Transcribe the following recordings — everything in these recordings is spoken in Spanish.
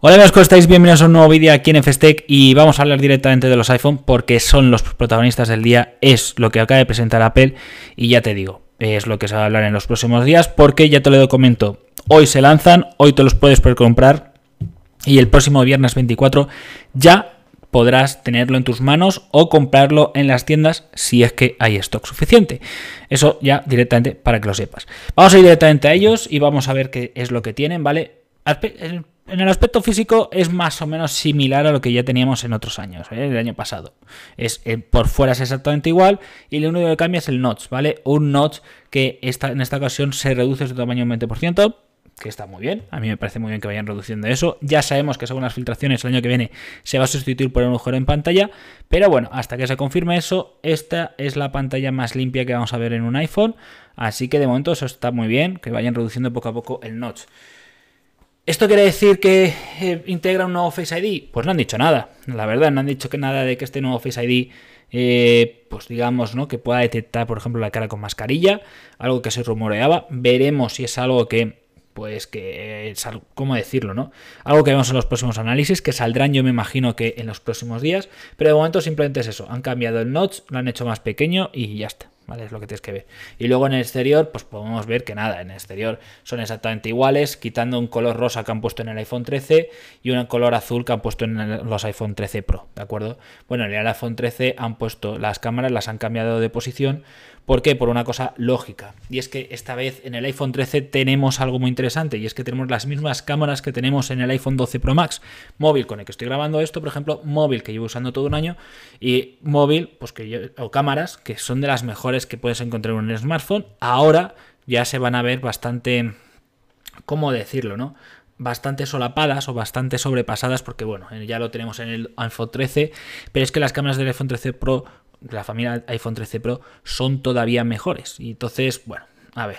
Hola amigos, ¿cómo estáis? Bienvenidos a un nuevo vídeo aquí en FSTEC y vamos a hablar directamente de los iPhone porque son los protagonistas del día, es lo que acaba de presentar Apple y ya te digo, es lo que se va a hablar en los próximos días porque ya te lo comento, hoy se lanzan, hoy te los puedes comprar y el próximo viernes 24 ya podrás tenerlo en tus manos o comprarlo en las tiendas si es que hay stock suficiente. Eso ya directamente para que lo sepas. Vamos a ir directamente a ellos y vamos a ver qué es lo que tienen, ¿vale? En el aspecto físico es más o menos similar a lo que ya teníamos en otros años, ¿eh? el año pasado. Es, eh, por fuera es exactamente igual y lo único que cambia es el notch, ¿vale? Un notch que esta, en esta ocasión se reduce su tamaño un 20%, que está muy bien. A mí me parece muy bien que vayan reduciendo eso. Ya sabemos que según las filtraciones el año que viene se va a sustituir por un agujero en pantalla, pero bueno, hasta que se confirme eso, esta es la pantalla más limpia que vamos a ver en un iPhone. Así que de momento eso está muy bien, que vayan reduciendo poco a poco el notch. ¿Esto quiere decir que eh, integra un nuevo Face ID? Pues no han dicho nada. La verdad, no han dicho que nada de que este nuevo Face ID, eh, pues digamos, ¿no? Que pueda detectar, por ejemplo, la cara con mascarilla, algo que se rumoreaba. Veremos si es algo que, pues que, es ¿cómo decirlo, no? Algo que vemos en los próximos análisis, que saldrán yo me imagino que en los próximos días. Pero de momento simplemente es eso. Han cambiado el notch, lo han hecho más pequeño y ya está. ¿Vale? Es lo que tienes que ver. Y luego en el exterior, pues podemos ver que nada, en el exterior son exactamente iguales, quitando un color rosa que han puesto en el iPhone 13 y un color azul que han puesto en los iPhone 13 Pro, ¿de acuerdo? Bueno, en el iPhone 13 han puesto las cámaras, las han cambiado de posición ¿Por qué? Por una cosa lógica. Y es que esta vez en el iPhone 13 tenemos algo muy interesante y es que tenemos las mismas cámaras que tenemos en el iPhone 12 Pro Max. Móvil con el que estoy grabando esto, por ejemplo, móvil que llevo usando todo un año y móvil, pues que o cámaras que son de las mejores que puedes encontrar en un smartphone. Ahora ya se van a ver bastante, ¿cómo decirlo, no? bastante solapadas o bastante sobrepasadas porque bueno, ya lo tenemos en el iPhone 13, pero es que las cámaras del iPhone 13 Pro la familia iPhone 13 Pro son todavía mejores. Y entonces, bueno, a ver,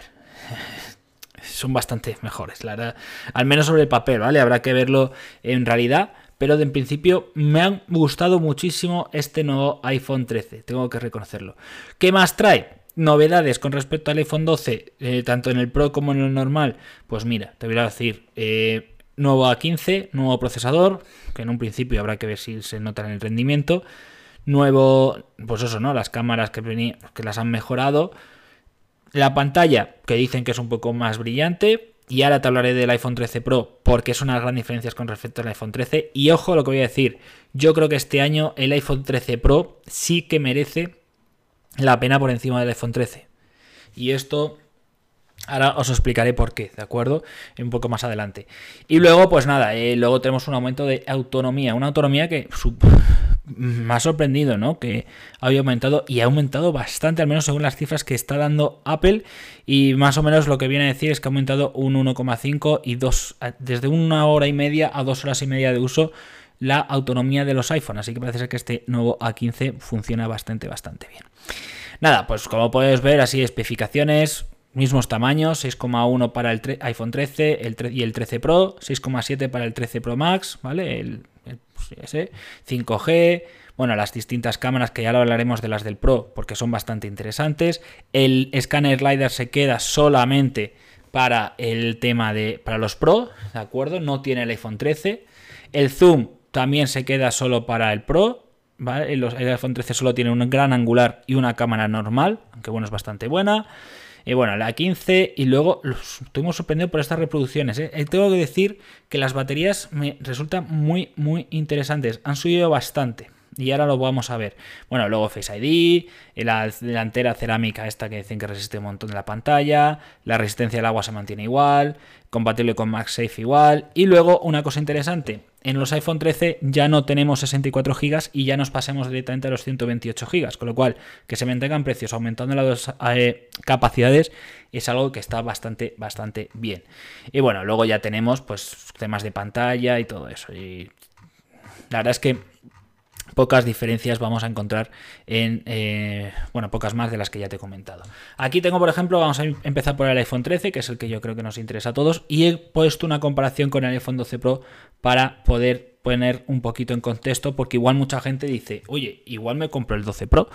son bastante mejores, la verdad. Al menos sobre el papel, ¿vale? Habrá que verlo en realidad. Pero de en principio me han gustado muchísimo este nuevo iPhone 13, tengo que reconocerlo. ¿Qué más trae? Novedades con respecto al iPhone 12, eh, tanto en el Pro como en el normal. Pues mira, te voy a decir, eh, nuevo A15, nuevo procesador, que en un principio habrá que ver si se nota en el rendimiento nuevo, pues eso, ¿no? Las cámaras que, que las han mejorado. La pantalla, que dicen que es un poco más brillante. Y ahora te hablaré del iPhone 13 Pro, porque son unas grandes diferencias con respecto al iPhone 13. Y ojo lo que voy a decir, yo creo que este año el iPhone 13 Pro sí que merece la pena por encima del iPhone 13. Y esto Ahora os explicaré por qué, ¿de acuerdo? Un poco más adelante. Y luego, pues nada, eh, luego tenemos un aumento de autonomía. Una autonomía que me ha sorprendido, ¿no? Que había aumentado y ha aumentado bastante, al menos según las cifras que está dando Apple. Y más o menos lo que viene a decir es que ha aumentado un 1,5 y dos, desde una hora y media a dos horas y media de uso la autonomía de los iPhones. Así que parece ser que este nuevo A15 funciona bastante, bastante bien. Nada, pues como puedes ver, así especificaciones, mismos tamaños, 6,1 para el iPhone 13 el y el 13 Pro, 6,7 para el 13 Pro Max, ¿vale? El, 5G, bueno, las distintas cámaras que ya lo hablaremos de las del Pro porque son bastante interesantes. El escáner LiDAR se queda solamente para el tema de para los Pro, ¿de acuerdo? No tiene el iPhone 13. El zoom también se queda solo para el Pro. El, el iPhone 13 solo tiene un gran angular y una cámara normal, aunque bueno, es bastante buena. Y bueno, la 15 y luego estuvimos sorprendidos por estas reproducciones. ¿eh? ¿eh? Tengo que decir que las baterías me resultan muy, muy interesantes. Han subido bastante. Y ahora lo vamos a ver. Bueno, luego Face ID, la delantera cerámica esta que dicen que resiste un montón de la pantalla, la resistencia al agua se mantiene igual, compatible con MagSafe igual. Y luego una cosa interesante, en los iPhone 13 ya no tenemos 64 GB y ya nos pasemos directamente a los 128 GB, con lo cual que se mantengan precios aumentando las dos eh, capacidades es algo que está bastante, bastante bien. Y bueno, luego ya tenemos pues temas de pantalla y todo eso. Y la verdad es que pocas diferencias vamos a encontrar en, eh, bueno, pocas más de las que ya te he comentado. Aquí tengo, por ejemplo, vamos a em-, empezar por el iPhone 13, que es el que yo creo que nos interesa a todos, y he puesto una comparación con el iPhone 12 Pro para poder poner un poquito en contexto porque igual mucha gente dice, oye, igual me compro el 12 Pro,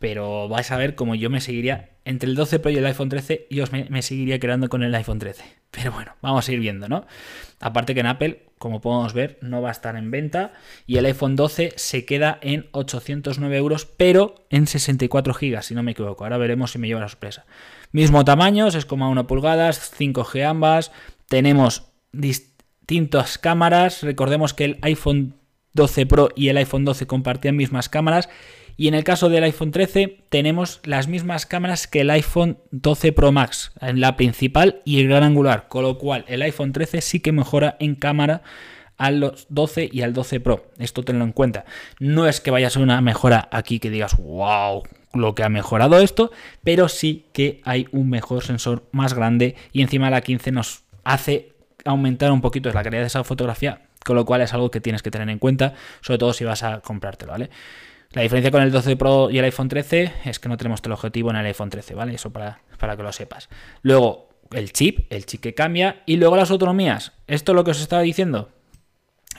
pero vais a ver cómo yo me seguiría entre el 12 Pro y el iPhone 13, yo me, seguiría quedando con el iPhone 13. Pero bueno, vamos a ir viendo, ¿no? Aparte que en Apple, como podemos ver, no va a estar en venta y el iPhone 12 se queda en 809 euros, pero en 64 gigas, si no me equivoco. Ahora veremos si me lleva la sorpresa. Mismo tamaño, 6,1 pulgadas, 5G ambas. Tenemos distintas cámaras. Recordemos que el iPhone 12 Pro y el iPhone 12 compartían mismas cámaras. Y en el caso del iPhone 13 tenemos las mismas cámaras que el iPhone 12 Pro Max, en la principal y el gran angular, con lo cual el iPhone 13 sí que mejora en cámara al 12 y al 12 Pro. Esto tenlo en cuenta. No es que vaya a ser una mejora aquí que digas, wow, lo que ha mejorado esto, pero sí que hay un mejor sensor más grande y encima la 15 nos hace aumentar un poquito la calidad de esa fotografía, con lo cual es algo que tienes que tener en cuenta, sobre todo si vas a comprártelo, ¿vale? La diferencia con el 12 Pro y el iPhone 13 es que no tenemos objetivo en el iPhone 13, ¿vale? Eso para, para que lo sepas. Luego, el chip, el chip que cambia, y luego las autonomías. Esto es lo que os estaba diciendo.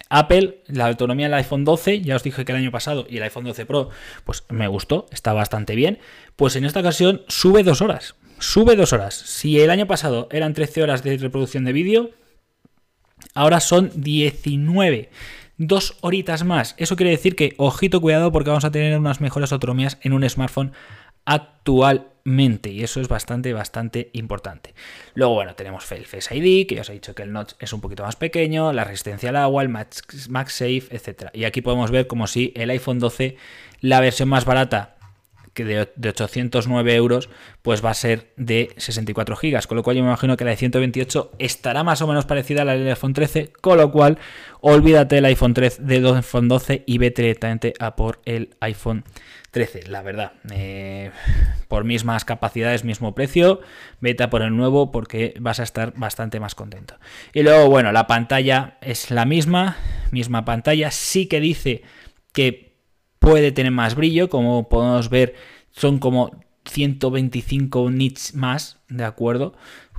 Apple, la autonomía del iPhone 12, ya os dije que el año pasado y el iPhone 12 Pro, pues me gustó, está bastante bien. Pues en esta ocasión sube dos horas. Sube dos horas. Si el año pasado eran 13 horas de reproducción de vídeo, Ahora son 19. Dos horitas más. Eso quiere decir que, ojito, cuidado, porque vamos a tener unas mejores autonomías en un smartphone actualmente. Y eso es bastante, bastante importante. Luego, bueno, tenemos Face ID, que ya os he dicho que el notch es un poquito más pequeño, la resistencia al agua, el MagSafe, etc. Y aquí podemos ver como si el iPhone 12, la versión más barata, que de, 809 euros, pues va a ser de 64 gigas, con lo cual yo me imagino que la de 128 estará más o menos parecida a la del iPhone 13, con lo cual olvídate del iPhone 13, del iPhone 12 y vete directamente a por el iPhone 13, la verdad. Eh, por mismas capacidades, mismo precio, vete a por el nuevo porque vas a estar bastante más contento. Y luego, bueno, la pantalla es la misma, misma pantalla, sí que dice que puede tener más brillo, como podemos ver, son como 125 nits más, ¿de acuerdo?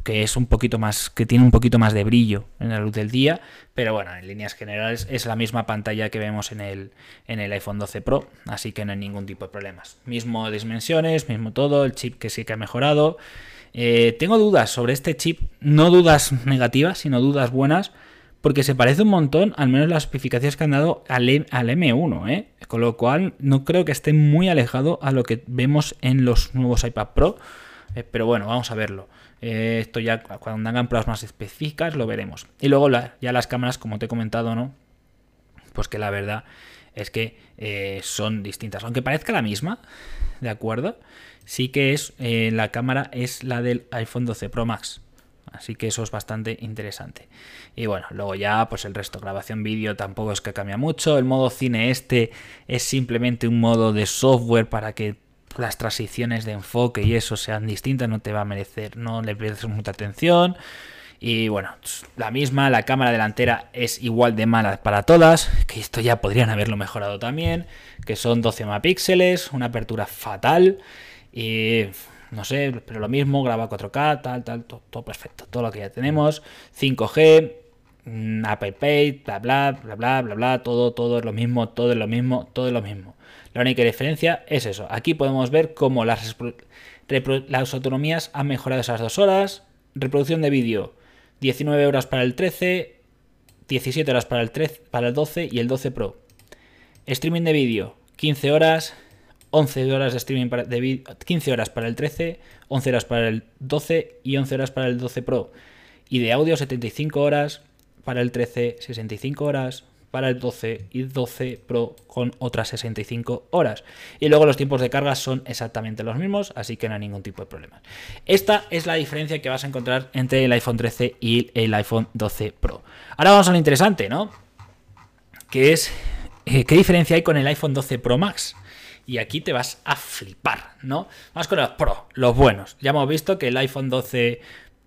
Que es un poquito más, que tiene un poquito más de brillo en la luz del día, pero bueno, en líneas generales es la misma pantalla que vemos en el, en el iPhone 12 Pro, así que no hay ningún tipo de problemas. Mismo dimensiones, mismo todo, el chip que sí que ha mejorado. Eh, tengo dudas sobre este chip, no dudas negativas, sino dudas buenas porque se parece un montón, al menos las especificaciones que han dado al, M1, ¿eh? con lo cual no creo que esté muy alejado a lo que vemos en los nuevos iPad Pro, eh, pero bueno, vamos a verlo. Eh, esto ya cuando hagan pruebas más específicas lo veremos. Y luego ya las cámaras, como te he comentado, ¿no? Pues que la verdad es que eh, son distintas, aunque parezca la misma, ¿de acuerdo? Sí que es, la cámara es la del iPhone 12 Pro Max. Así que eso es bastante interesante. Y bueno, luego ya pues el resto, grabación vídeo tampoco es que cambia mucho. El modo cine este es simplemente un modo de software para que las transiciones de enfoque y eso sean distintas, no te va a merecer, no le pierdes mucha atención. Y bueno, la misma, la cámara delantera es igual de mala para todas, que esto ya podrían haberlo mejorado también, que son 12 megapíxeles, una apertura fatal y no sé, pero lo mismo, graba 4K, tal, tal, todo, perfecto, todo lo que ya tenemos, 5G, mm, Apple Pay, bla, bla, bla, bla, bla, bla, todo, todo es lo mismo, todo es lo mismo, todo es lo mismo. La única diferencia es eso. Aquí podemos ver cómo las, las autonomías han mejorado esas dos horas. Reproducción de vídeo, 19 horas para el 13, 17 horas para el, 13, para el 12 y el 12 Pro. Streaming de vídeo, 15 horas, 11 horas de streaming para, de 15 horas para el 13, 11 horas para el 12 y 11 horas para el 12 Pro. Y de audio 75 horas para el 13, 65 horas para el 12 y 12 Pro con otras 65 horas. Y luego los tiempos de carga son exactamente los mismos, así que no hay ningún tipo de problema. Esta es la diferencia que vas a encontrar entre el iPhone 13 y el iPhone 12 Pro. Ahora vamos a lo interesante, ¿no? Que es, eh, ¿qué diferencia hay con el iPhone 12 Pro Max? Y aquí te vas a flipar, ¿no? Vamos con los Pro, los buenos. Ya hemos visto que el iPhone 12,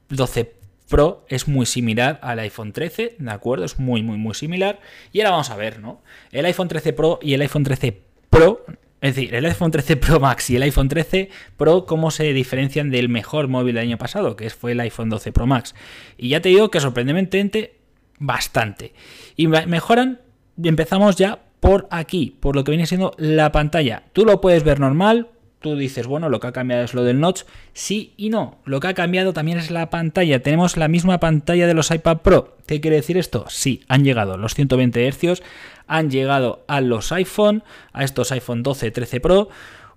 12 Pro es muy similar al iPhone 13, ¿de acuerdo? Es muy, muy, muy similar. Y ahora vamos a ver, ¿no? El iPhone 13 Pro y el iPhone 13 Pro, es decir, el iPhone 13 Pro Max y el iPhone 13 Pro, ¿cómo se diferencian del mejor móvil del año pasado, que fue el iPhone 12 Pro Max? Y ya te digo que sorprendentemente, bastante. Y mejoran empezamos ya por aquí, por lo que viene siendo la pantalla. Tú lo puedes ver normal, tú dices, bueno, lo que ha cambiado es lo del notch. Sí y no. Lo que ha cambiado también es la pantalla. Tenemos la misma pantalla de los iPad Pro. ¿Qué quiere decir esto? Sí, han llegado los 120 Hz, han llegado a los iPhone, a estos iPhone 12, 13 Pro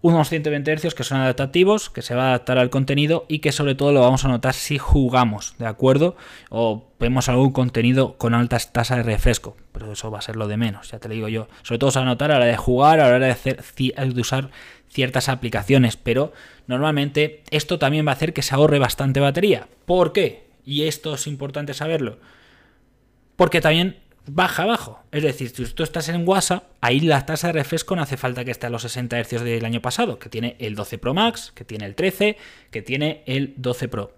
unos 120 Hz que son adaptativos, que se va a adaptar al contenido y que sobre todo lo vamos a notar si jugamos, ¿de acuerdo? O vemos algún contenido con altas tasas de refresco, pero eso va a ser lo de menos, ya te lo digo yo. Sobre todo se va a notar a la hora de jugar, a la hora de, hacer, de usar ciertas aplicaciones, pero normalmente esto también va a hacer que se ahorre bastante batería. ¿Por qué? Y esto es importante saberlo. Porque también baja abajo. Es decir, si tú estás en WhatsApp, ahí la tasa de refresco no hace falta que esté a los 60 Hz del año pasado, que tiene el 12 Pro Max, que tiene el 13, que tiene el 12 Pro.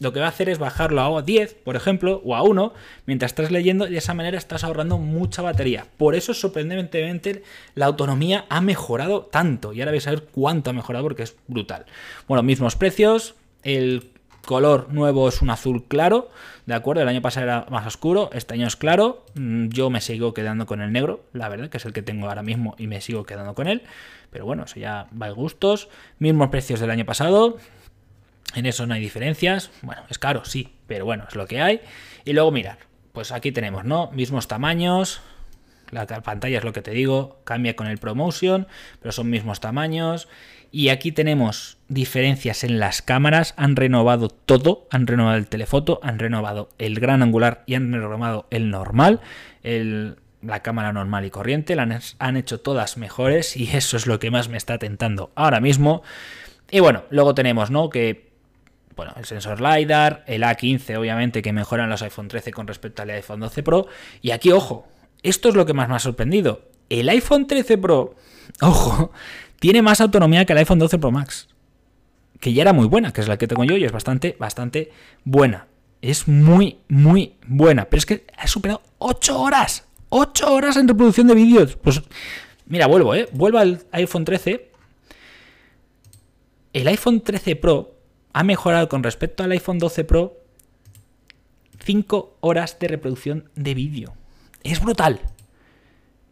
Lo que va a hacer es bajarlo a 10, por ejemplo, o a 1, mientras estás leyendo, y de esa manera estás ahorrando mucha batería. Por eso, sorprendentemente, la autonomía ha mejorado tanto. Y ahora vais a ver cuánto ha mejorado porque es brutal. Bueno, mismos precios, el color nuevo es un azul claro, ¿de acuerdo? El año pasado era más oscuro, este año es claro. Mm, yo me sigo quedando con el negro, la verdad, que es el que tengo ahora mismo y me sigo quedando con él. Pero bueno, eso ya va a gustos. Mismos precios del año pasado. En eso no hay diferencias. Bueno, es caro, sí, pero bueno, es lo que hay. Y luego mirar, pues aquí tenemos, ¿no? Mismos tamaños. La pantalla es lo que te digo, cambia con el ProMotion, pero son mismos tamaños. Y aquí tenemos diferencias en las cámaras. Han renovado todo. Han renovado el telefoto, han renovado el gran angular y han renovado el normal. la cámara normal y corriente. La han, hecho todas mejores y eso es lo que más me está tentando ahora mismo. Y bueno, luego tenemos, ¿no? Que bueno, el sensor LiDAR, el A15 obviamente que mejoran los iPhone 13 con respecto al iPhone 12 Pro. Y aquí, ojo, esto es lo que más me ha sorprendido. El iPhone 13 Pro, ojo, tiene más autonomía que el iPhone 12 Pro Max. Que ya era muy buena, que es la que tengo yo y es bastante, bastante buena. Es muy, muy buena. Pero es que ha superado 8 horas. 8 horas en reproducción de vídeos. Pues mira, vuelvo, ¿eh? Vuelvo al iPhone 13. El iPhone 13 Pro ha mejorado con respecto al iPhone 12 Pro 5 horas de reproducción de vídeo. Es brutal.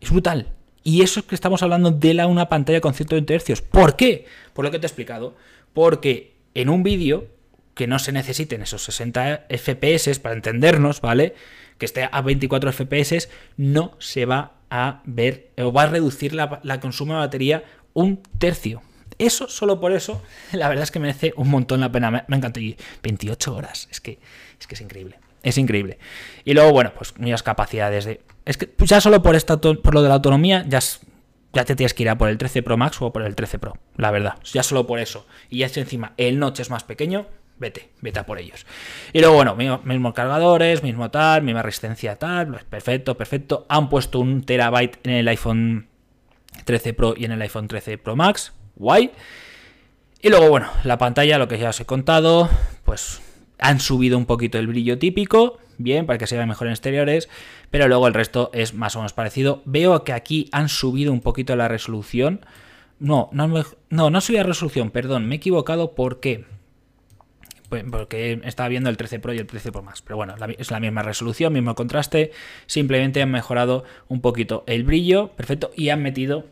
Es brutal. Y eso es que estamos hablando de la, una pantalla con 120 Hz. ¿Por qué? Por lo que te he explicado. Porque en un vídeo que no se necesiten esos 60 FPS para entendernos, ¿vale? Que esté a 24 FPS, no se va a ver o va a reducir la, la consumo de batería un tercio. Eso, solo por eso, la verdad es que merece un montón la pena. Me, me encantó. Y 28 horas, es que, es que es increíble. Es increíble. Y luego, bueno, pues muchas capacidades de es que ya solo por, esta, por lo de la autonomía ya, ya te tienes que ir a por el 13 Pro Max o por el 13 Pro, la verdad. Ya solo por eso. Y ya si encima el notch es más pequeño, vete, vete a por ellos. Y luego, bueno, mismos cargadores, mismo tal, misma resistencia tal, pues perfecto, perfecto. Han puesto un terabyte en el iPhone 13 Pro y en el iPhone 13 Pro Max, guay. Y luego, bueno, la pantalla, lo que ya os he contado, pues han subido un poquito el brillo típico, bien, para que se vea mejor en exteriores, pero luego el resto es más o menos parecido. Veo que aquí han subido un poquito la resolución. No, no, no, no la resolución, perdón, me he equivocado, ¿por qué? Pues porque estaba viendo el 13 Pro y el 13 Pro Max, pero bueno, es la misma resolución, mismo contraste, simplemente han mejorado un poquito el brillo, perfecto, y han metido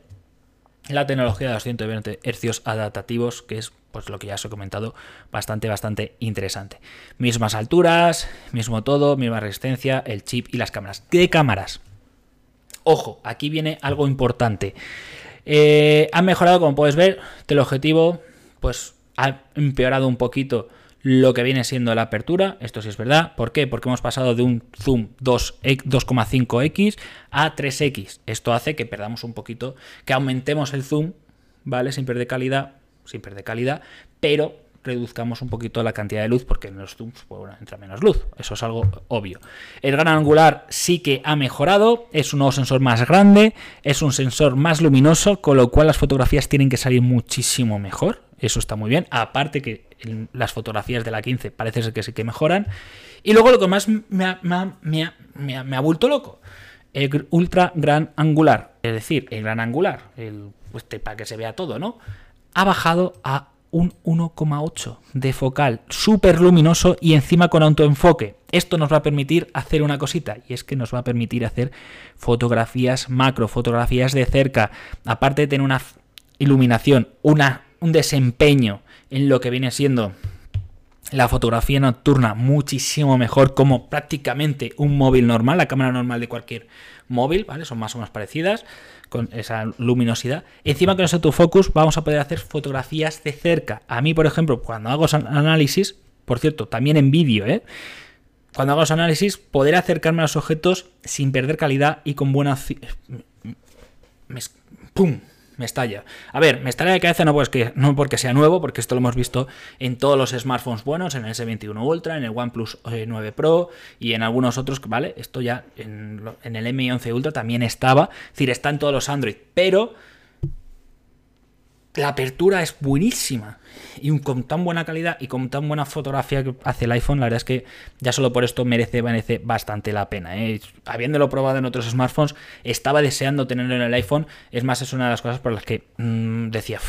la tecnología de los 120 Hz adaptativos, que es pues lo que ya os he comentado, bastante, bastante interesante. Mismas alturas, mismo todo, misma resistencia, el chip y las cámaras. ¿Qué cámaras? Ojo, aquí viene algo importante. Eh, han mejorado, como puedes ver, objetivo, pues ha empeorado un poquito lo que viene siendo la apertura, esto sí es verdad. ¿Por qué? Porque hemos pasado de un zoom 2,5x a 3x. Esto hace que perdamos un poquito, que aumentemos el zoom, ¿vale? Sin perder calidad, sin perder calidad, pero reduzcamos un poquito la cantidad de luz porque en los zooms pues, bueno, entra menos luz. Eso es algo obvio. El gran angular sí que ha mejorado, es un nuevo sensor más grande, es un sensor más luminoso, con lo cual las fotografías tienen que salir muchísimo mejor. Eso está muy bien. Aparte que las fotografías de la 15 parece ser que sí que mejoran. Y luego lo que más me ha, me me ha, vuelto loco. El ultra gran angular. Es decir, el gran angular. El, pues, para que se vea todo, ¿no? Ha bajado a un 1,8 de focal, súper luminoso y encima con autoenfoque. Esto nos va a permitir hacer una cosita, y es que nos va a permitir hacer fotografías macro, fotografías de cerca, aparte de tener una iluminación, una, un desempeño en lo que viene siendo la fotografía nocturna muchísimo mejor como prácticamente un móvil normal, la cámara normal de cualquier móvil, ¿vale? Son más o menos parecidas con esa luminosidad. Encima con ese autofocus vamos a poder hacer fotografías de cerca. A mí, por ejemplo, cuando hago análisis, por cierto, también en vídeo, ¿eh? Cuando hago los análisis, poder acercarme a los objetos sin perder calidad y con buena... ¡Pum! Me estalla. A ver, me estalla de cabeza no porque, no porque sea nuevo, porque esto lo hemos visto en todos los smartphones buenos, en el S21 Ultra, en el OnePlus 9 eh, Pro y en algunos otros, ¿vale? Esto ya en, en el M11 Ultra también estaba, es decir, está en todos los Android, pero la apertura es buenísima. Y con tan buena calidad y con tan buena fotografía que hace el iPhone, la verdad es que ya solo por esto merece, merece bastante la pena. ¿eh? Habiéndolo probado en otros smartphones, estaba deseando tenerlo en el iPhone. Es más, es una de las cosas por las que mm, decía,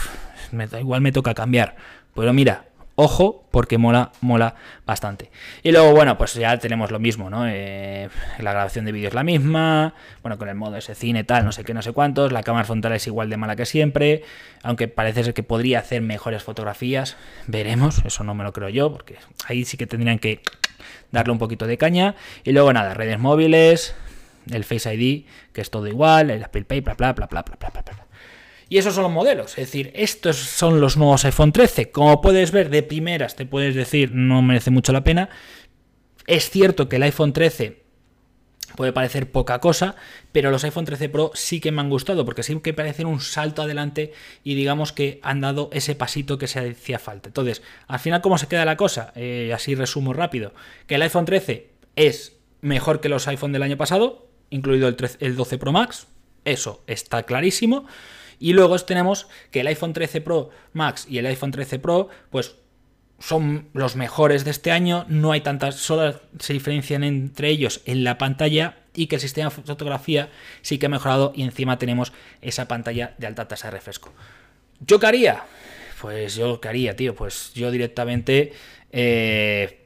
igual me toca cambiar. Pero mira, Ojo, porque mola, mola bastante. Y luego, bueno, pues ya tenemos lo mismo, ¿no? Eh, la grabación de vídeo es la misma, bueno, con el modo ese cine, tal, no sé qué, no sé cuántos. La cámara frontal es igual de mala que siempre, aunque parece ser que podría hacer mejores fotografías. Veremos, eso no me lo creo yo, porque ahí sí que tendrían que darle un poquito de caña. Y luego, nada, redes móviles, el Face ID, que es todo igual, el Apple Pay, bla, bla, bla, bla, bla, bla, bla. bla. Y esos son los modelos, es decir, estos son los nuevos iPhone 13. Como puedes ver de primeras, te puedes decir, no merece mucho la pena. Es cierto que el iPhone 13 puede parecer poca cosa, pero los iPhone 13 Pro sí que me han gustado, porque sí que parecen un salto adelante y digamos que han dado ese pasito que se hacía falta. Entonces, al final, ¿cómo se queda la cosa? Eh, así resumo rápido. Que el iPhone 13 es mejor que los iPhone del año pasado, incluido el, el 12 Pro Max, eso está clarísimo. Y luego tenemos que el iPhone 13 Pro Max y el iPhone 13 Pro, pues son los mejores de este año, no hay tantas, solo se diferencian entre ellos en la pantalla y que el sistema de fotografía sí que ha mejorado y encima tenemos esa pantalla de alta tasa de refresco. ¿Yo qué haría? Pues yo qué haría, tío, pues yo directamente... Eh,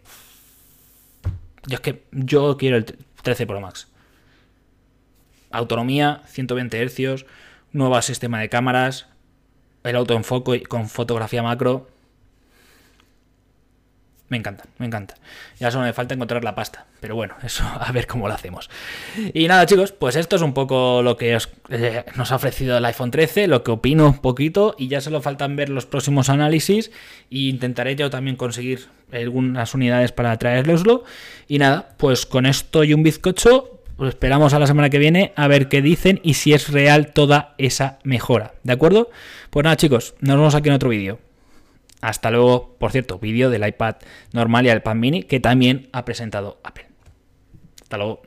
yo es que yo quiero el 13 Pro Max. Autonomía, 120 Hz, nuevo sistema de cámaras, el autoenfoque con fotografía macro. Me encanta, me encanta. Ya solo me falta encontrar la pasta. Pero bueno, eso a ver cómo lo hacemos. Y nada, chicos, pues esto es un poco lo que eh, nos ha ofrecido el iPhone 13, lo que opino un poquito. Y ya solo faltan ver los próximos análisis. E intentaré yo también conseguir algunas unidades para traerloslo. Y nada, pues con esto y un bizcocho, pues esperamos a la semana que viene a ver qué dicen y si es real toda esa mejora. ¿De acuerdo? Pues nada, chicos, nos vemos aquí en otro vídeo. Hasta luego, por cierto, vídeo del iPad normal y el iPad mini que también ha presentado Apple. Hasta luego.